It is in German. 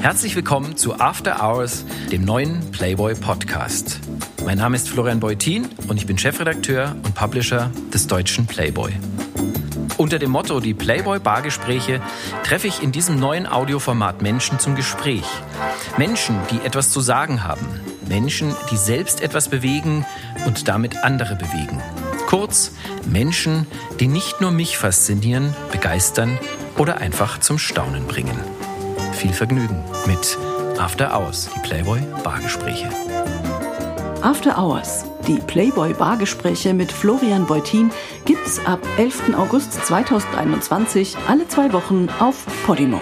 Herzlich willkommen zu After Hours, dem neuen Playboy Podcast. Mein Name ist Florian Beutin und ich bin Chefredakteur und Publisher des deutschen Playboy. Unter dem Motto Die Playboy Bargespräche treffe ich in diesem neuen Audioformat Menschen zum Gespräch. Menschen, die etwas zu sagen haben. Menschen, die selbst etwas bewegen und damit andere bewegen. Kurz, Menschen, die nicht nur mich faszinieren, begeistern oder einfach zum Staunen bringen. Viel Vergnügen mit After Hours, die Playboy Bargespräche. After Hours, die Playboy Bargespräche mit Florian Beutin gibt's ab 11. August 2021 alle zwei Wochen auf Podimo.